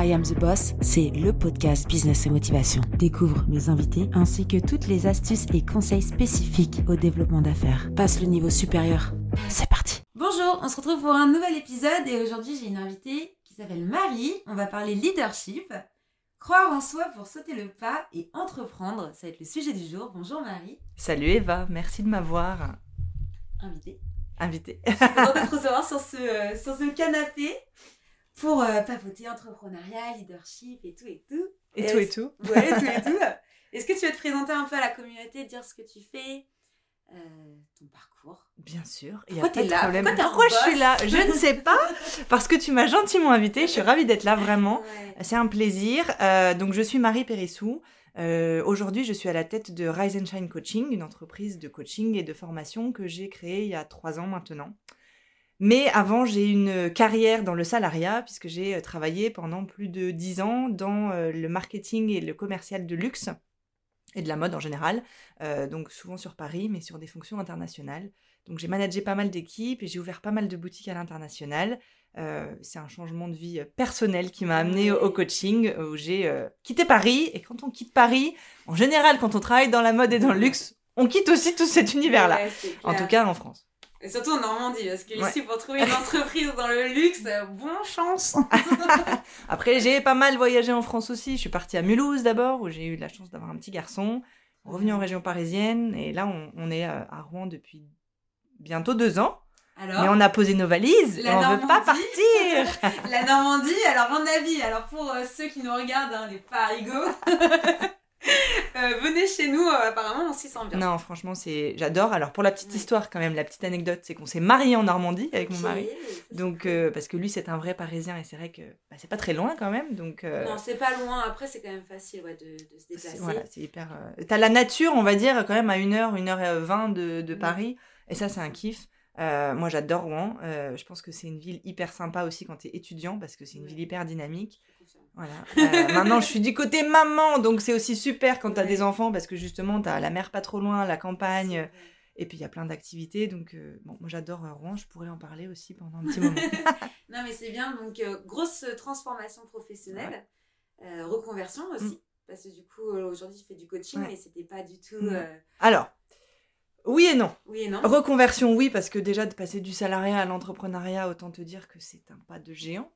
I Am the Boss, c'est le podcast Business et Motivation. Découvre mes invités ainsi que toutes les astuces et conseils spécifiques au développement d'affaires. Passe le niveau supérieur. C'est parti. Bonjour, on se retrouve pour un nouvel épisode et aujourd'hui j'ai une invitée qui s'appelle Marie. On va parler leadership. Croire en soi pour sauter le pas et entreprendre, ça va être le sujet du jour. Bonjour Marie. Salut Eva, merci de m'avoir Invitée. invitée. Je suis contente de te recevoir sur ce, euh, sur ce canapé pour euh, papoter entrepreneuriat, leadership et tout et tout. Et tout et tout. Ouais, tout et tout. Est-ce que tu veux te présenter un peu à la communauté, dire ce que tu fais, euh, ton parcours? Bien sûr, il y Pourquoi a pas t'es de là? problème. Pourquoi je suis là? Je ne sais pas, parce que tu m'as gentiment invitée. Je suis ravie d'être là, vraiment. Ouais. C'est un plaisir. Euh, donc, je suis Marie Périssou. Euh, Aujourd'hui, je suis à la tête de Rise and Shine Coaching, une entreprise de coaching et de formation que j'ai créée il y a trois ans maintenant. Mais avant, j'ai une carrière dans le salariat, puisque j'ai euh, travaillé pendant plus de dix ans dans euh, le marketing et le commercial de luxe et de la mode en général, euh, donc souvent sur Paris, mais sur des fonctions internationales. Donc j'ai managé pas mal d'équipes et j'ai ouvert pas mal de boutiques à l'international. Euh, c'est un changement de vie personnel qui m'a amené au, au coaching, où j'ai euh, quitté Paris. Et quand on quitte Paris, en général, quand on travaille dans la mode et dans le luxe, on quitte aussi tout cet univers-là. Ouais, En tout cas, en France. Et surtout en Normandie, parce que Ouais. ici, pour trouver une entreprise dans le luxe, euh, bon chance. Après, j'ai pas mal voyagé en France aussi. Je suis partie à Mulhouse d'abord, où j'ai eu la chance d'avoir un petit garçon. Revenu en région parisienne. Et là, on, on est euh, à Rouen depuis bientôt deux ans. Alors, Mais on a posé nos valises La et on veut pas Normandie. partir. la Normandie, alors mon avis, alors pour euh, ceux qui nous regardent, hein, les parigots, euh, venez chez nous, euh, apparemment on s'y sent bien. non, franchement, c'est j'adore. Alors pour la petite Ouais. histoire quand même, la petite anecdote, c'est qu'on s'est marié en Normandie avec mon mari. Donc euh, parce que lui c'est un vrai Parisien et c'est vrai que bah, c'est pas très loin quand même. Donc Non, c'est pas loin, après c'est quand même facile ouais, de, de se déplacer. voilà, c'est hyper. T'as la nature, on va dire, quand même à 1h, 1h20 de, de Mm. Paris. Et ça, c'est un kiff. Moi, j'adore Rouen. Je pense que c'est une ville hyper sympa aussi quand t'es étudiant parce que c'est une ville hyper dynamique. Je. Voilà. Euh, maintenant, je suis du côté maman, donc c'est aussi super quand t'as Ouais. des enfants parce que justement, t'as la mer pas trop loin, la campagne, et puis il y a plein d'activités. Donc, euh, bon, moi j'adore euh, Rouen, je pourrais en parler aussi pendant un petit moment. Non mais c'est bien, donc euh, grosse transformation professionnelle, reconversion aussi, parce que du coup aujourd'hui tu fais du coaching, Mm. Ouais. mais c'était pas du tout... Mm. Alors, oui et non. Oui et non Reconversion, oui, parce que déjà de passer du salariat à l'entrepreneuriat, autant te dire que c'est un pas de géant.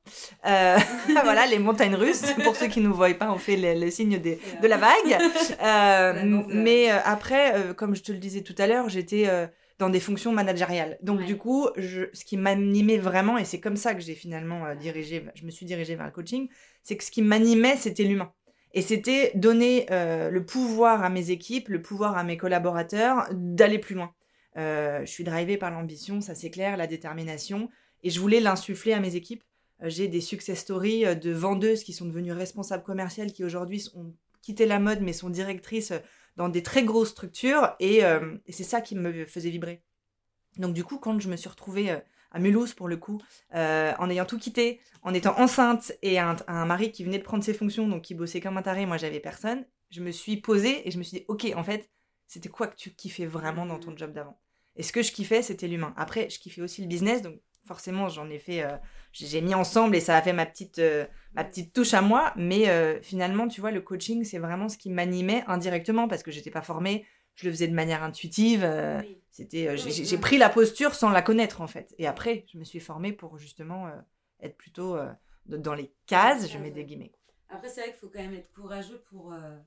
Euh, voilà, les montagnes russes. Pour ceux qui ne nous voient pas, on fait le, le signe des- de la vague. Euh, mais euh, après, comme je te le disais tout à l'heure, j'étais dans des fonctions managériales. Donc Ouais. du coup, je, ce qui m'animait vraiment, et c'est comme ça que j'ai finalement dirigé, je me suis dirigée vers le coaching, c'est que ce qui m'animait, c'était l'humain. Et c'était donner euh, le pouvoir à mes équipes, le pouvoir à mes collaborateurs d'aller plus loin. Euh, je suis drivée par l'ambition, ça c'est clair, la détermination, et je voulais l'insuffler à mes équipes. Euh, J'ai des success stories de vendeuses qui sont devenues responsables commerciales, qui aujourd'hui ont quitté la mode mais sont directrices dans des très grosses structures, et, et c'est ça qui me faisait vibrer. Donc du coup, quand je me suis retrouvée à Mulhouse pour le coup, euh, en ayant tout quitté, en étant enceinte et un, un mari qui venait de prendre ses fonctions, donc qui bossait comme un taré, moi j'avais personne, je me suis posée et je me suis dit, ok, en fait, c'était quoi que tu kiffais vraiment dans ton job d'avant? Et ce que je kiffais, c'était l'humain. Après, je kiffais aussi le business, donc forcément, j'en ai fait, euh, j'ai mis ensemble et ça a fait ma petite, euh, petite touche à moi. Mais finalement, tu vois, le coaching, c'est vraiment ce qui m'animait indirectement parce que j'étais pas formée, je le faisais de manière intuitive. C'était, euh, j'ai oui. j'ai pris la posture sans la connaître en fait. Et après, je me suis formée pour justement euh, être plutôt euh, dans les cases. Je mets des guillemets. Après, c'est vrai qu'il faut quand même être courageux pour, euh,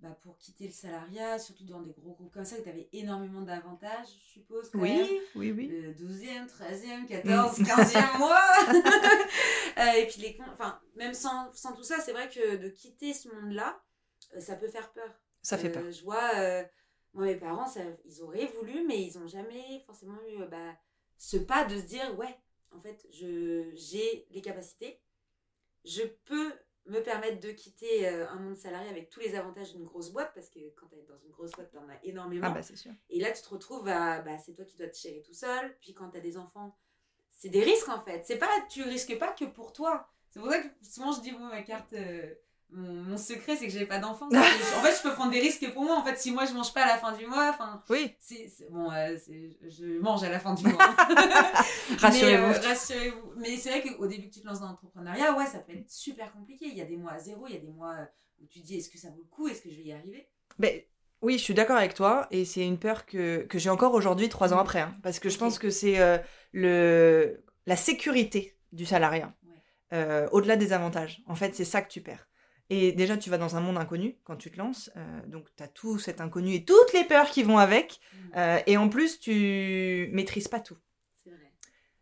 bah, pour quitter le salariat, surtout dans des gros groupes comme ça, où tu avais énormément d'avantages, je suppose. même. Oui, oui, oui. Le 12e, 13e, 14, 15e mois. Et puis, les enfin, même sans, sans tout ça, c'est vrai que de quitter ce monde-là, ça peut faire peur. Ça fait peur. Je vois, euh, moi, mes parents, ça- ils auraient voulu, mais ils n'ont jamais forcément eu euh, bah, ce pas de se dire ouais, en fait, je- j'ai les capacités, je peux me permettre de quitter euh, un monde salarié avec tous les avantages d'une grosse boîte, parce que quand tu es dans une grosse boîte, tu en as énormément. Ah bah sûr. Et là, tu te retrouves à. Bah, c'est toi qui dois te gérer tout seul. Puis quand tu as des enfants, c'est des risques en fait. C'est pas, tu risques pas que pour toi. C'est pour ça que souvent je dis, bon, ma carte euh, mon, secret, c'est que j'ai pas d'enfant. en fait, je peux prendre des risques pour moi. En fait, si moi je mange pas à la fin du mois, enfin. Oui. C'est, bon, euh, je mange à la fin du mois. rassurez-vous. Mais, euh, rassurez-vous. Mais c'est vrai qu'au début que tu te lances dans l'entrepreneuriat, ouais, ça peut être super compliqué. Il y a des mois à zéro, il y a des mois où tu dis est-ce que ça vaut le coup, est-ce que je vais y arriver? Mais oui, je suis d'accord avec toi, et c'est une peur que, que j'ai encore aujourd'hui, trois ans après, hein, parce que je pense que c'est euh, le la sécurité du salariat, au-delà des avantages. En fait, c'est ça que tu perds. Et déjà, tu vas dans un monde inconnu quand tu te lances. Euh, donc, tu as tout cet inconnu et toutes les peurs qui vont avec. Mm. Euh, et en plus, tu maîtrises pas tout. Vrai.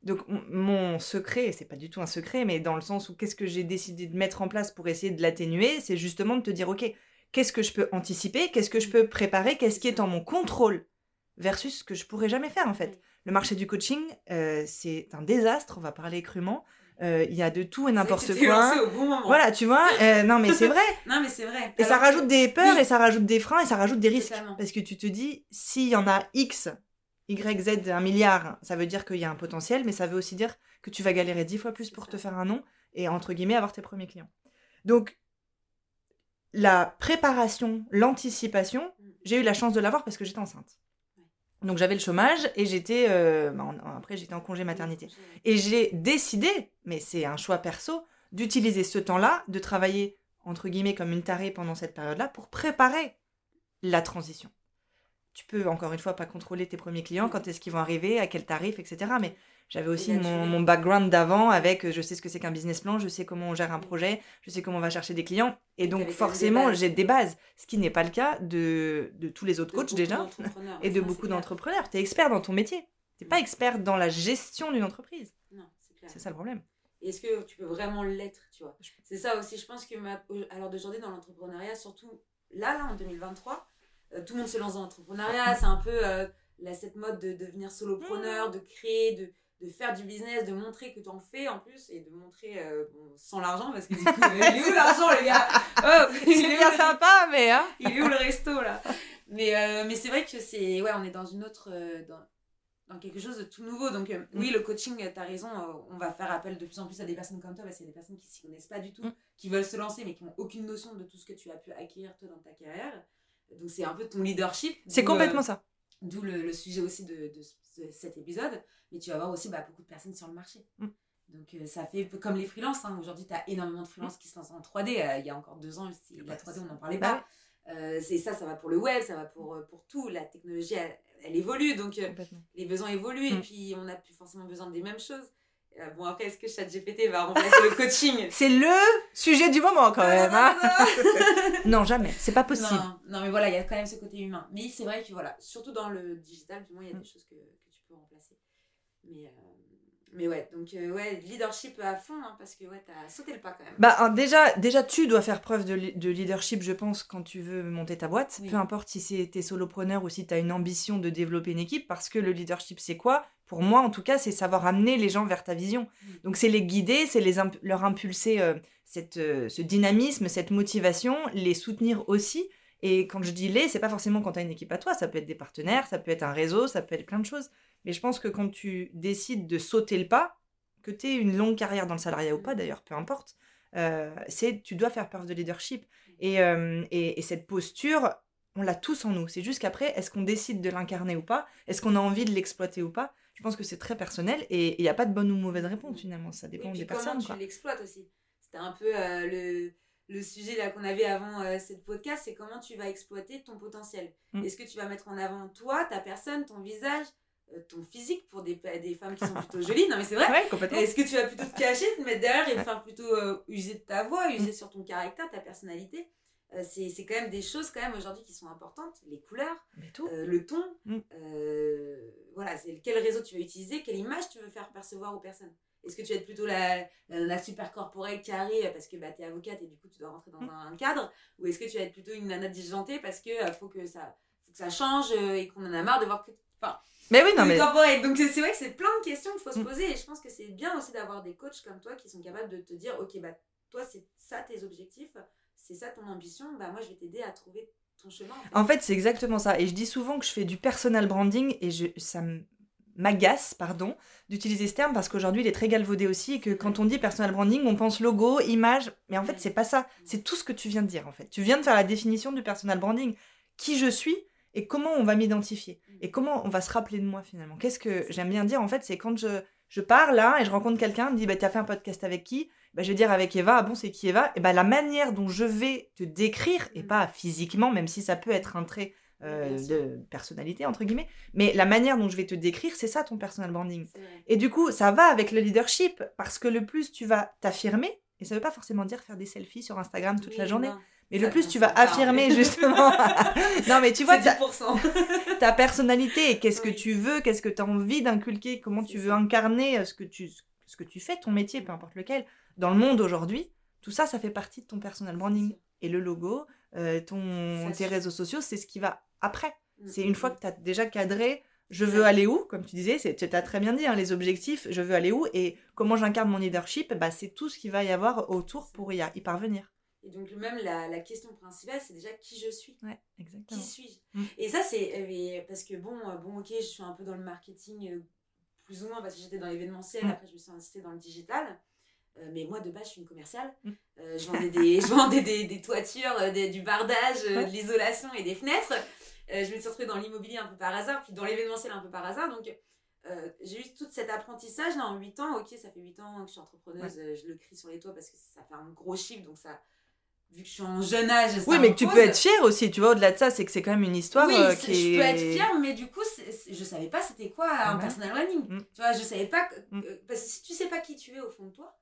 Donc, mon secret, c'est pas du tout un secret, mais dans le sens où qu'est-ce que j'ai décidé de mettre en place pour essayer de l'atténuer, c'est justement de te dire, OK, qu'est-ce que je peux anticiper, qu'est-ce que je peux préparer, qu'est-ce qui est en mon contrôle versus ce que je pourrais jamais faire en fait. Le marché du coaching, euh, c'est un désastre, on va parler crûment. Euh, il y a de tout et n'importe quoi. Voilà, tu vois. Euh, non, mais c'est vrai. non, mais c'est vrai. Et ça rajoute des peurs, et ça rajoute des freins, et ça rajoute des risques. Parce que tu te dis, s'il y en a X, Y, Z, un milliard, ça veut dire qu'il y a un potentiel, mais ça veut aussi dire que tu vas galérer dix fois plus pour te faire un nom et, entre guillemets, avoir tes premiers clients. Donc, la préparation, l'anticipation, mm. j'ai eu la chance de l'avoir parce que j'étais enceinte. Donc j'avais le chômage et j'étais euh, bah, après j'étais en congé maternité et j'ai décidé mais c'est un choix perso d'utiliser ce temps-là de travailler entre guillemets comme une tarée pendant cette période-là pour préparer la transition. Tu peux encore une fois pas contrôler tes premiers clients quand est-ce qu'ils vont arriver à quel tarif etc mais j'avais aussi mon, background d'avant avec euh, je sais ce que c'est qu'un business plan, je sais comment on gère un projet, je sais comment on va chercher des clients. Et donc, forcément, j'ai des bases. Ce qui n'est pas le cas de, de tous les autres coachs déjà et de beaucoup d'entrepreneurs. Tu es expert dans ton métier. Tu n'es pas expert dans la gestion d'une entreprise. Non, c'est ça le problème. Est-ce que tu peux vraiment l'être, tu vois? C'est ça aussi, je pense que ma... à l'heure d'aujourd'hui dans l'entrepreneuriat, surtout là, là, en 2023, euh, tout le monde se lance dans l'entrepreneuriat, c'est un peu euh, cette mode de devenir solopreneur, mmh. de créer, de, de faire du business, de montrer que tu en fais en plus et de montrer euh, sans l'argent parce que du coup, il est où l'argent les gars? Oh, Il est bien sympa mais hein Il est où le resto là? Mais, euh, mais c'est vrai que c'est ouais, on est dans une autre euh, dans, dans, quelque chose de tout nouveau donc oui, mm. le coaching tu as raison, on va faire appel de plus en plus à des personnes comme toi parce qu'il y a des personnes qui s'y connaissent pas du tout, mm. qui veulent se lancer mais qui n'ont aucune notion de tout ce que tu as pu acquérir toi dans ta carrière. Donc c'est un peu ton leadership. C'est complètement ça. D'où le, sujet aussi de, de, cet épisode. Mais tu vas voir aussi bah, beaucoup de personnes sur le marché. Mm. Donc euh, ça fait comme les freelances. Hein. Aujourd'hui, tu as énormément de freelances qui se lancent en 3D. Euh, il y a encore deux ans, la 3D, on n'en parlait pas. Euh, c'est ça, ça va pour le web, ça va pour, pour tout. La technologie, elle, évolue. Donc les besoins évoluent. Et mm. puis, on n'a plus forcément besoin des mêmes choses. Euh, bon, après, est-ce que ChatGPT va remplacer le coaching C'est le sujet du moment, quand même. Hein. non, jamais. C'est pas possible. Non, mais voilà, il y a quand même ce côté humain. Mais c'est vrai que, voilà, surtout dans le digital, du moins, il y a des mm. choses que, que, tu peux remplacer. Mais, euh, mais ouais, donc, euh, ouais, leadership à fond, hein, parce que, ouais, t'as sauté le pas quand même. Bah, déjà, déjà, tu dois faire preuve de, de, leadership, je pense, quand tu veux monter ta boîte. Peu importe si c'est tes solopreneurs ou si tu as une ambition de développer une équipe, parce que le leadership, c'est quoi? Pour moi en tout cas, c'est savoir amener les gens vers ta vision. Donc c'est les guider, c'est les leur impulser euh, cette, euh, ce dynamisme, cette motivation, les soutenir aussi. Et quand je dis les, c'est pas forcément quand tu as une équipe à toi, ça peut être des partenaires, ça peut être un réseau, ça peut être plein de choses. Mais je pense que quand tu décides de sauter le pas, que tu aies une longue carrière dans le salariat ou pas d'ailleurs, peu importe, euh, c'est tu dois faire preuve de leadership. Et, et, et cette posture, on l'a tous en nous. C'est juste qu'après, est-ce qu'on décide de l'incarner ou pas? Est-ce qu'on a envie de l'exploiter ou pas? Je pense que c'est très personnel et il n'y a pas de bonne ou mauvaise réponse finalement. Ça dépend des personnes. Comment tu l'exploites aussi C'était un peu euh, le, le, sujet là qu'on avait avant euh, cette podcast c'est comment tu vas exploiter ton potentiel. Mm. Est-ce que tu vas mettre en avant toi, ta personne, ton visage euh, ton physique pour des, des femmes qui sont plutôt jolies, non mais c'est vrai. Est-ce que tu vas plutôt te cacher, te mettre derrière et faire plutôt user de ta voix, user mm. sur ton caractère, ta personnalité? Euh, c'est quand même des choses quand même aujourd'hui qui sont importantes les couleurs euh, le ton mm. euh, voilà c'est quel réseau tu vas utiliser quelle image tu veux faire percevoir aux personnes est-ce que tu vas être plutôt la, la, super corporelle carrée parce que bah, tu es avocate et du coup tu dois rentrer dans mm. un, cadre? Ou est-ce que tu vas être plutôt une nana disjontée parce que faut que ça faut que ça change et qu'on en a marre de voir que enfin mais oui, non, mais... Donc c'est vrai que c'est plein de questions qu'il faut se mm. poser et je pense que c'est bien aussi d'avoir des coachs comme toi qui sont capables de te dire ok bah toi c'est ça tes objectifs c'est ça ton ambition, bah moi je vais t'aider à trouver ton chemin. En fait, c'est exactement ça. Et je dis souvent que je fais du personal branding et je, ça m'agace, pardon, d'utiliser ce terme parce qu'aujourd'hui il est très galvaudé aussi et que quand on dit personal branding, on pense logo, image, mais en fait c'est pas ça. C'est tout ce que tu viens de dire en fait. Tu viens de faire la définition du personal branding. Qui je suis et comment on va m'identifier et comment on va se rappeler de moi finalement. Qu'est-ce que j'aime bien dire en fait, c'est quand je, je pars là et je rencontre quelqu'un, me dit bah t'as fait un podcast avec qui? Bah, je vais dire avec Eva, ah bon c'est qui Eva? Et bah la manière dont je vais te décrire et pas physiquement, même si ça peut être un trait euh, de personnalité, entre guillemets. Mais la manière dont je vais te décrire, c'est ça ton personal branding. Et du coup, ça va avec le leadership, parce que le plus tu vas t'affirmer, et ça veut pas forcément dire faire des selfies sur Instagram toute la journée, mais le plus tu vas affirmer justement. non, mais tu vois, ta, ta personnalité qu'est-ce que tu veux, qu'est-ce que tu as envie d'inculquer, comment tu veux incarner euh, ce que tu, ce que tu fais, ton métier, peu importe lequel, dans le monde aujourd'hui, tout ça, ça fait partie de ton personal branding. Et le logo, euh, ton, tes réseaux sociaux, c'est ce qui va après. Mm, c'est une mm, fois mm. que tu as déjà cadré, je veux aller où, comme tu disais, tu as très bien dit, hein, les objectifs, je veux aller où, et comment j'incarne mon leadership, bah, c'est tout ce qu'il va y avoir autour pour y, y parvenir. Et donc, même la, la question principale, c'est déjà qui je suis. Ouais, exactement. Qui suis-je Et ça, c'est. Euh, parce que bon, euh, bon, ok, je suis un peu dans le marketing, plus ou moins, parce que j'étais dans l'événementiel, après, je me suis installée dans le digital. Mais moi, de base, je suis une commerciale. je vendais des, je vendais des, des toitures, du bardage, de l'isolation et des fenêtres. Euh, je me suis retrouvée dans l'immobilier un peu par hasard, puis dans l'événementiel un peu par hasard. Donc, euh, j'ai eu tout cet apprentissage là en 8 ans. Ok, ça fait 8 ans que je suis entrepreneuse, euh, je le crie sur les toits parce que ça fait un gros chiffre, donc ça. Vu que je suis en jeune âge. oui, mais que tu peux être fière aussi, tu vois, au-delà de ça, c'est que c'est quand même une histoire oui, qui je peux être fière, mais du coup, je savais pas c'était quoi un personal running. Mm. Tu vois, je savais pas. Mm. parce que si tu sais pas qui tu es au fond de toi,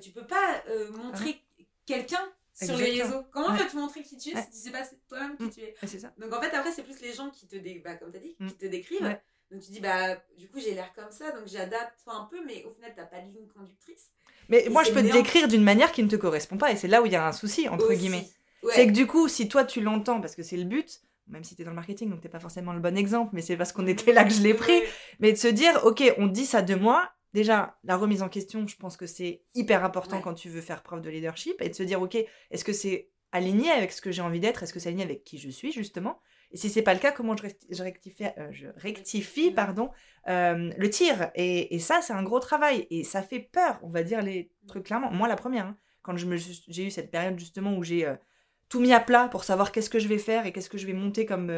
tu peux pas montrer quelqu'un sur les réseaux. Comment tu montrer qui tu es si tu sais pas toi-même qui mm. tu es? Ça. Donc en fait, après, c'est plus les gens qui te, dé... bah, comme as dit, qui mm. te décrivent. Donc tu dis, bah, du coup, j'ai l'air comme ça, donc j'adapte un peu, mais au final, t'as pas de ligne conductrice. Mais moi, je peux te décrire d'une manière qui ne te correspond pas, et c'est là où il y a un souci, entre guillemets. C'est que du coup, si toi, tu l'entends, parce que c'est le but, même si tu es dans le marketing, donc t'es pas forcément le bon exemple, mais c'est parce qu'on était là que je l'ai pris, mais de se dire, ok, on dit ça de moi, déjà, la remise en question, je pense que c'est hyper important quand tu veux faire preuve de leadership et de se dire, ok, est-ce que c'est aligné avec ce que j'ai envie d'être? Est-ce que c'est aligné avec qui je suis, justement? Et si c'est pas le cas, comment je, rectifie, euh, je rectifie pardon, euh, le tir? Et, ça, c'est un gros travail. Et ça fait peur, on va dire les trucs clairement. Moi, la première, hein, quand j'ai eu cette période, justement, où j'ai... Euh, tout mis à plat pour savoir qu'est-ce que je vais faire et qu'est-ce que je vais monter comme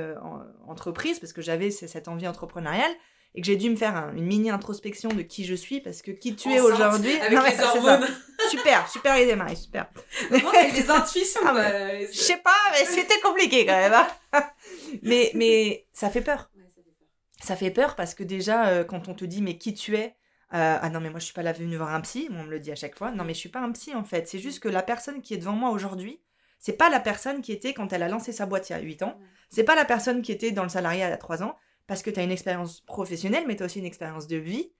entreprise, parce que j'avais cette envie entrepreneuriale et que j'ai dû me faire une mini introspection de qui je suis parce que qui tu es aujourd'hui super super idée Marie super. Des intuitions ah, je sais pas mais c'était compliqué quand même hein. mais mais ça fait peur. Ça fait peur. Parce que déjà euh, quand on te dit mais qui tu es euh, ah non mais moi je suis pas là venue voir un psy on me le dit à chaque fois. Non mais je suis pas un psy en fait. C'est juste que la personne qui est devant moi aujourd'hui c'est pas la personne qui était quand elle a lancé sa boîte il y a 8 ans. C'est pas la personne qui était dans le salariat il y a 3 ans parce que tu as une expérience professionnelle, mais tu as aussi une expérience de vie.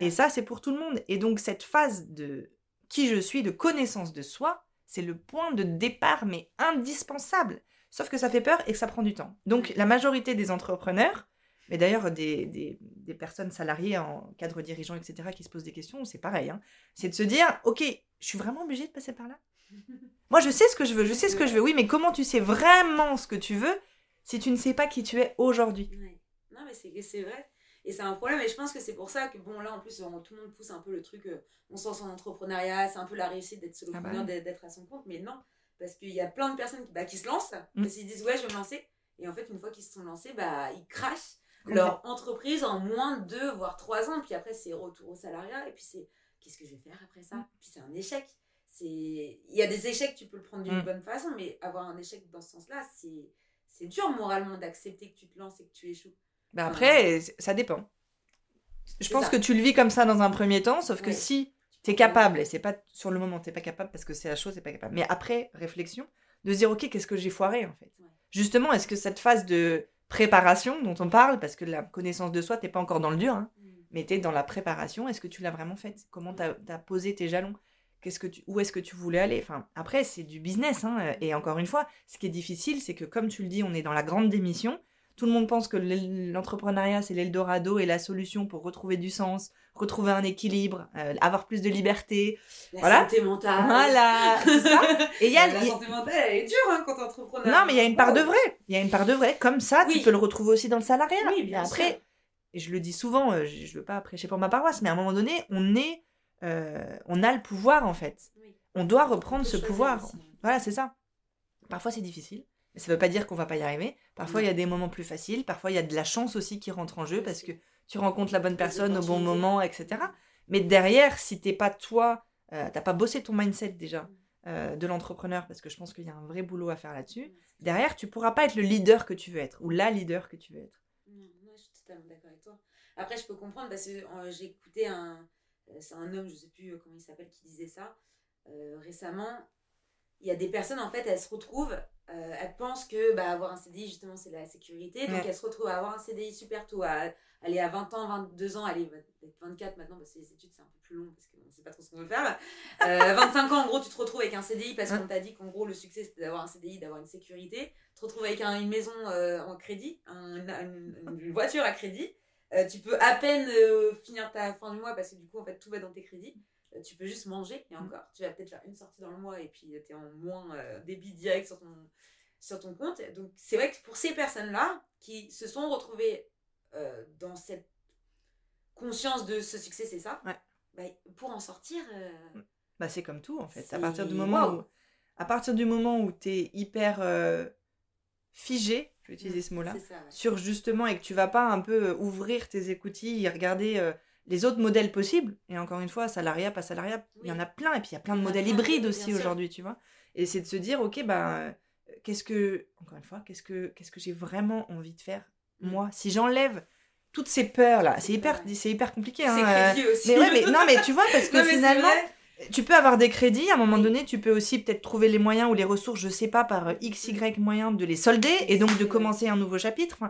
et ça, c'est pour tout le monde. Et donc, cette phase de qui je suis, de connaissance de soi, c'est le point de départ, mais indispensable. Sauf que ça fait peur et que ça prend du temps. Donc, la majorité des entrepreneurs, mais d'ailleurs des, des, personnes salariées en cadre dirigeant, etc., qui se posent des questions, c'est pareil. Hein. c'est de se dire, OK, je suis vraiment obligée de passer par là? Moi, je sais ce que je veux, je sais ce que je veux. Oui, mais comment tu sais vraiment ce que tu veux si tu ne sais pas qui tu es aujourd'hui? C'est vrai. Et c'est un problème. Et je pense que c'est pour ça que, bon, là, en plus, tout le monde pousse un peu le truc, euh, on sent son entrepreneuriat, c'est un peu la réussite d'être solopreneur, ah bah d'être à son compte. Mais non, parce qu'il y a plein de personnes qui, bah, qui se lancent, mmh. parce qu'ils disent, ouais, je vais me lancer. Et en fait, une fois qu'ils se sont lancés, bah, ils crachent leur entreprise en moins de deux, voire trois ans. Puis après, c'est retour au salariat. Et puis c'est, qu'est-ce que je vais faire après ça? Mmh. Puis c'est un échec. Il y a des échecs, tu peux le prendre d'une mmh. bonne façon, mais avoir un échec dans ce sens-là, c'est dur moralement d'accepter que tu te lances et que tu échoues. Bah après, ça dépend. Je pense que tu le vis comme ça dans un premier temps, sauf que si tu es capable, et c'est pas sur le moment, tu pas capable parce que c'est la chose, c'est pas capable. Mais après réflexion, de se dire, ok, qu'est-ce que j'ai foiré en fait? Justement, est-ce que cette phase de préparation dont on parle, parce que la connaissance de soi, t'es pas encore dans le dur, hein, mm. mais tu es dans la préparation, est-ce que tu l'as vraiment faite? Comment tu as, posé tes jalons? Qu'est-ce que tu, où est-ce que tu voulais aller? Enfin, Après, c'est du business. Hein, et encore une fois, ce qui est difficile, c'est que comme tu le dis, on est dans la grande démission tout le monde pense que l'entrepreneuriat, c'est l'Eldorado et la solution pour retrouver du sens, retrouver un équilibre, euh, avoir plus de liberté. La voilà. santé mentale. Voilà, ça. Et y a, la santé mentale, elle est dure hein, quand entrepreneur. Non, mais il y a une part de vrai. Il y a une part de vrai. Comme ça, tu peux le retrouver aussi dans le salariat. Oui, bien Après, et je le dis souvent, euh, je ne veux pas prêcher pour ma paroisse, mais à un moment donné, on est, euh, on a le pouvoir en fait. On doit reprendre ce pouvoir. Voilà, c'est ça. Parfois c'est difficile, mais ça ne veut pas dire qu'on va pas y arriver. Parfois il y a des moments plus faciles, parfois il y a de la chance aussi qui rentre en jeu parce que tu rencontres la bonne personne au bon moment, etc. Mais derrière, si t'es pas toi, euh, t'as pas bossé ton mindset déjà mm. euh, de l'entrepreneur, parce que je pense qu'il y a un vrai boulot à faire là-dessus, derrière, tu pourras pas être le leader que tu veux être, ou la leader que tu veux être. Non, je suis totalement d'accord avec toi. Après, je peux comprendre, parce que euh, j'ai écouté un... C'est un homme, je sais plus comment il s'appelle, qui disait ça récemment. Il y a des personnes, en fait, elles se retrouvent elles pensent que bah, avoir un CDI, justement, c'est la sécurité. Donc, elles se retrouvent à avoir un CDI super tôt, à aller à 20 ans, 22 ans, aller être 24 maintenant, parce que les études, c'est un peu plus long, parce qu'on ne sait pas trop ce qu'on veut faire. 25 ans, en gros, tu te retrouves avec un CDI, parce qu'on t'a dit qu'en gros, le succès, c'était d'avoir un CDI, d'avoir une sécurité. Tu te retrouves avec une maison en crédit, une, voiture à crédit. tu peux à peine finir ta fin du mois, parce que du coup, en fait, tout va dans tes crédits tu peux juste manger et mm. encore tu vas peut-être faire une sortie dans le mois et puis tu es en moins euh, débit direct sur ton, sur ton compte. Donc c'est vrai que pour ces personnes-là qui se sont retrouvées euh, dans cette conscience de ce succès, c'est ça, bah, pour en sortir... Euh, mm. bah, c'est comme tout en fait. À partir du moment où, à partir du moment où tu es hyper figé, je vais utiliser mm, ce mot-là, sur justement et que tu vas pas un peu ouvrir tes écoutilles et regarder les autres modèles possibles, et encore une fois, salariat, pas salariat, il y en a plein, et puis il y a plein de modèles hybrides aussi aujourd'hui, tu vois. Et c'est de se dire, ok, bah, qu'est-ce que, encore une fois, qu'est-ce que, qu'est-ce que j'ai vraiment envie de faire, mm. moi? Si j'enlève toutes ces peurs-là, c'est hyper, c'est hyper compliqué. Hein, euh, aussi. Mais, mais, non, mais tu vois, parce que finalement, tu peux avoir des crédits, à un moment donné, tu peux aussi peut-être trouver les moyens ou les ressources, je sais pas, par x, y moyens de les solder, et donc de commencer un nouveau chapitre.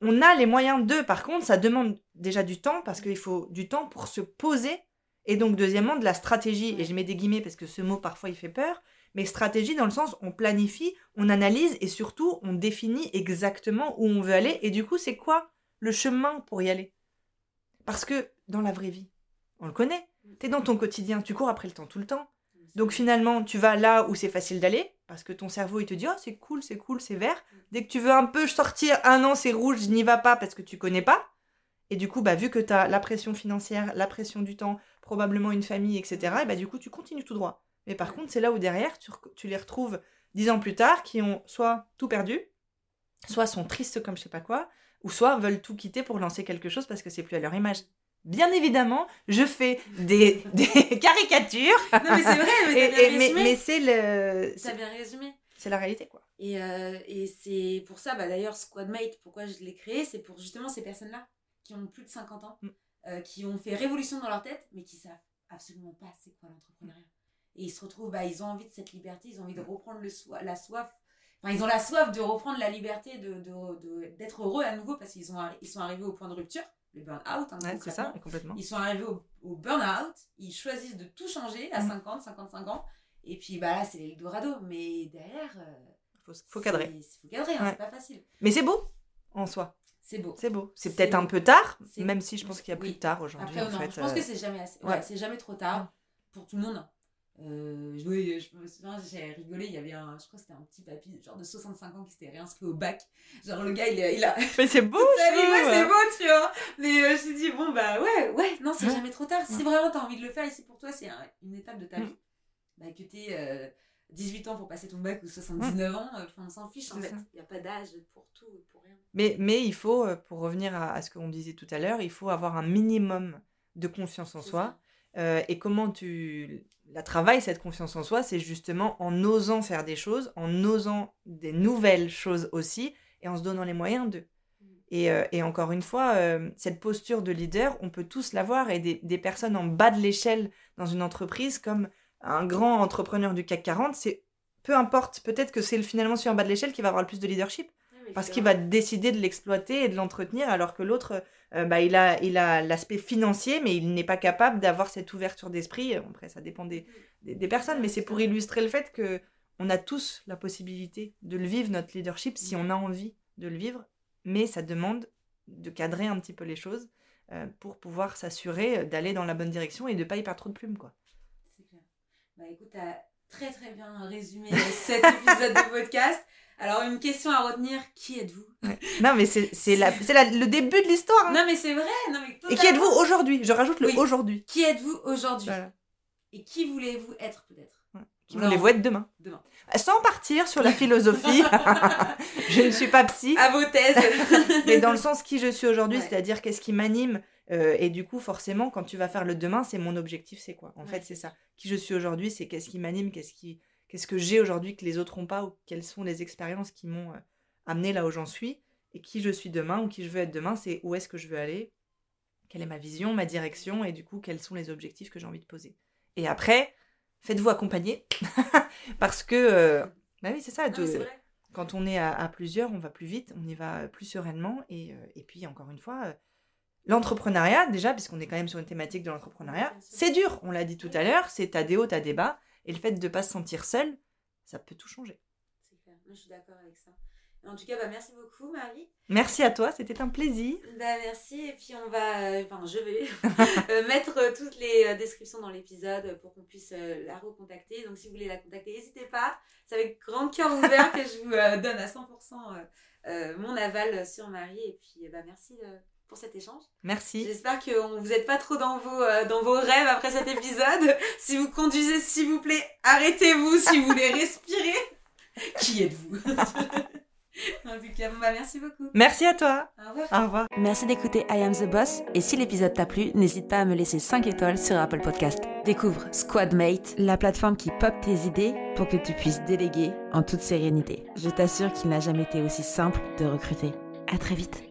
On a les moyens de, par contre, ça demande déjà du temps, parce qu'il faut du temps pour se poser, et donc deuxièmement, de la stratégie, et je mets des guillemets parce que ce mot parfois il fait peur, mais stratégie dans le sens on planifie, on analyse, et surtout on définit exactement où on veut aller, et du coup c'est quoi le chemin pour y aller? Parce que dans la vraie vie, on le connaît, tu es dans ton quotidien, tu cours après le temps tout le temps, donc finalement, tu vas là où c'est facile d'aller, parce que ton cerveau, il te dit, oh, c'est cool, c'est cool, c'est vert. Dès que tu veux un peu sortir, ah non, c'est rouge, je n'y va pas parce que tu connais pas. Et du coup, bah, vu que tu as la pression financière, la pression du temps, probablement une famille, etc., et bah, du coup, tu continues tout droit. Mais par contre, c'est là où derrière, tu, tu, les retrouves dix ans plus tard, qui ont soit tout perdu, soit sont tristes comme je sais pas quoi, ou soit veulent tout quitter pour lancer quelque chose parce que c'est plus à leur image. Bien évidemment, je fais des, caricatures. Non, mais c'est vrai, mais, bien mais, mais c'est le. T'as bien résumé. C'est la réalité, quoi. Et, euh, et c'est pour ça, bah, d'ailleurs, Squadmate, pourquoi je l'ai créé, c'est pour justement ces personnes-là qui ont plus de 50 ans, mm. euh, qui ont fait révolution dans leur tête, mais qui savent absolument pas c'est quoi l'entrepreneuriat. Et ils se retrouvent, bah, ils ont envie de cette liberté, ils ont envie de reprendre le la soif. Enfin, ils ont la soif de reprendre la liberté, d'être de, d'être heureux à nouveau parce qu'ils ils sont arrivés au point de rupture le burn-out. Hein, c'est ça, complètement. Ils sont arrivés au, burn-out, ils choisissent de tout changer à 50, mm. 55 ans. Et puis bah là, c'est l'Eldorado. Mais derrière. Il euh, faut, faut cadrer. Faut cadrer, hein, c'est pas facile. Mais c'est beau en soi. C'est beau. C'est beau. C'est peut-être un peu tard, même si je pense qu'il y a plus tard aujourd'hui. En fait, je pense que euh, c'est jamais assez. Ouais, c'est jamais trop tard pour tout le monde. Euh, oui, je me souviens, j'ai rigolé, il y avait un, je crois que c'était un petit papy, genre de 65 ans qui s'était réinscrit au bac. Genre le gars, il, il a... Mais c'est beau, ouais, c'est beau, tu vois. Mais euh, je me suis dit, bon, bah ouais, ouais, non, c'est jamais trop tard. Si vraiment t'as envie de le faire, ici pour toi, c'est une étape de ta vie. Bah que t'es 18 euh, ans pour passer ton bac ou 79 ans, euh, on s'en fiche en fait. Il n'y a pas d'âge pour tout, pour rien. Mais, mais il faut, pour revenir à, à ce qu'on disait tout à l'heure, il faut avoir un minimum de confiance en soi. Et comment tu la travail, cette confiance en soi, c'est justement en osant faire des choses, en osant des nouvelles choses aussi, et en se donnant les moyens d'eux. Mm. Et, euh, et, encore une fois, euh, cette posture de leader, on peut tous l'avoir, et des, des, personnes en bas de l'échelle dans une entreprise, comme un grand entrepreneur du CAC 40, c'est peu importe, peut-être que c'est finalement sur en bas de l'échelle qui va avoir le plus de leadership, parce qu'il va décider de l'exploiter et de l'entretenir, alors que l'autre euh, bah, il a il a l'aspect financier, mais il n'est pas capable d'avoir cette ouverture d'esprit. Après, ça dépend des, des, personnes, mais c'est pour illustrer le fait que on a tous la possibilité de le vivre, notre leadership, si on a envie de le vivre, mais ça demande de cadrer un petit peu les choses euh, pour pouvoir s'assurer d'aller dans la bonne direction et de ne pas y perdre trop de plumes. quoi. C'est clair. Bah écoute, tu as très très bien résumé cet épisode de podcast. Alors, une question à retenir qui êtes-vous? Non, mais c'est le début de l'histoire. Hein. Non, mais c'est vrai. Non, mais Et qui êtes-vous aujourd'hui? Je rajoute le aujourd'hui. Qui êtes-vous aujourd'hui? Et qui voulez-vous être peut-être? Qui voulez-vous être demain? Demain. Sans partir sur la philosophie, je ne suis pas psy. À vos thèses. mais dans le sens qui je suis aujourd'hui, c'est-à-dire qu'est-ce qui m'anime. Euh, et du coup, forcément, quand tu vas faire le demain, c'est mon objectif, c'est quoi? En fait, c'est ça. Qui je suis aujourd'hui, c'est qu'est-ce qui m'anime, qu'est-ce qui, qu'est-ce que j'ai aujourd'hui que les autres n'ont pas, ou quelles sont les expériences qui m'ont euh, amené là où j'en suis. Et qui je suis demain, ou qui je veux être demain, c'est où est-ce que je veux aller, quelle est ma vision, ma direction, et du coup, quels sont les objectifs que j'ai envie de poser. Et après, faites-vous accompagner, parce que, euh, bah oui, c'est ça. quand on est à, plusieurs, on va plus vite, on y va plus sereinement, et, euh, et puis encore une fois, euh, l'entrepreneuriat, déjà, puisqu'on est quand même sur une thématique de l'entrepreneuriat, c'est dur, on l'a dit tout à l'heure, c'est à des hauts, à des bas, et le fait de ne pas se sentir seul, ça peut tout changer. C'est clair, je suis d'accord avec ça. En tout cas, bah, merci beaucoup, Marie. Merci à toi, c'était un plaisir. Bah, merci, et puis on va, euh, enfin, je vais euh, mettre euh, toutes les descriptions dans l'épisode pour qu'on puisse la recontacter. Donc, si vous voulez la contacter, n'hésitez pas. C'est avec grand cœur ouvert que je vous donne à 100% mon aval sur Marie. Et puis, bah, merci pour cet échange. Merci. J'espère que vous n'êtes pas trop dans vos, dans vos rêves après cet épisode. si vous conduisez, s'il vous plaît, arrêtez-vous si vous voulez respirer. Qui êtes-vous? En tout cas, bah, merci beaucoup. Merci à toi. Au revoir. Au revoir. Merci d'écouter I Am the Boss. Et si l'épisode t'a plu, n'hésite pas à me laisser 5 étoiles sur Apple Podcast. Découvre Squadmate, la plateforme qui pop tes idées pour que tu puisses déléguer en toute sérénité. Je t'assure qu'il n'a jamais été aussi simple de recruter. À très vite.